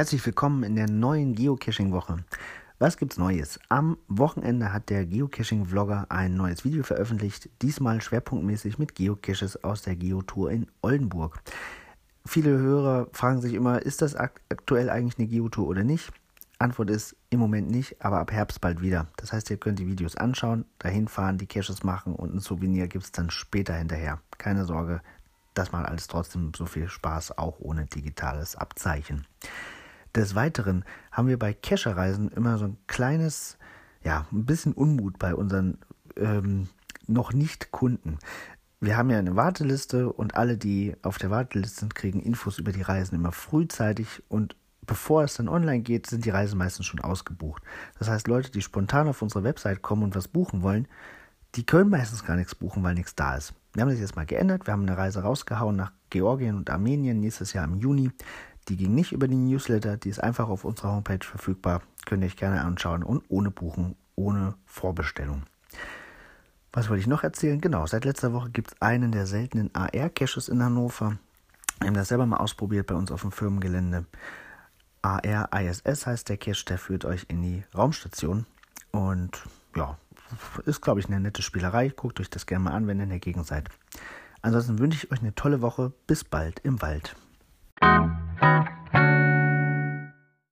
Herzlich willkommen in der neuen Geocaching-Woche. Was gibt's Neues? Am Wochenende hat der Geocaching-Vlogger ein neues Video veröffentlicht, diesmal schwerpunktmäßig mit Geocaches aus der Geotour in Oldenburg. Viele Hörer fragen sich immer, ist das aktuell eigentlich eine Geotour oder nicht? Antwort ist im Moment nicht, aber ab Herbst bald wieder. Das heißt, ihr könnt die Videos anschauen, dahin fahren, die Caches machen und ein Souvenir gibt es dann später hinterher. Keine Sorge, das macht alles trotzdem so viel Spaß, auch ohne digitales Abzeichen. Des Weiteren haben wir bei Cacher-Reisen immer so ein kleines, ja, ein bisschen Unmut bei unseren ähm, noch nicht Kunden. Wir haben ja eine Warteliste und alle, die auf der Warteliste sind, kriegen Infos über die Reisen immer frühzeitig und bevor es dann online geht, sind die Reisen meistens schon ausgebucht. Das heißt, Leute, die spontan auf unsere Website kommen und was buchen wollen, die können meistens gar nichts buchen, weil nichts da ist. Wir haben das jetzt mal geändert. Wir haben eine Reise rausgehauen nach Georgien und Armenien nächstes Jahr im Juni. Die ging nicht über den Newsletter, die ist einfach auf unserer Homepage verfügbar. Könnt ihr euch gerne anschauen und ohne Buchen, ohne Vorbestellung. Was wollte ich noch erzählen? Genau, seit letzter Woche gibt es einen der seltenen AR-Caches in Hannover. Wir haben das selber mal ausprobiert bei uns auf dem Firmengelände. AR ISS heißt der Cache, der führt euch in die Raumstation. Und ja, ist, glaube ich, eine nette Spielerei. Guckt euch das gerne mal an, wenn ihr in der Gegend seid. Ansonsten wünsche ich euch eine tolle Woche. Bis bald im Wald.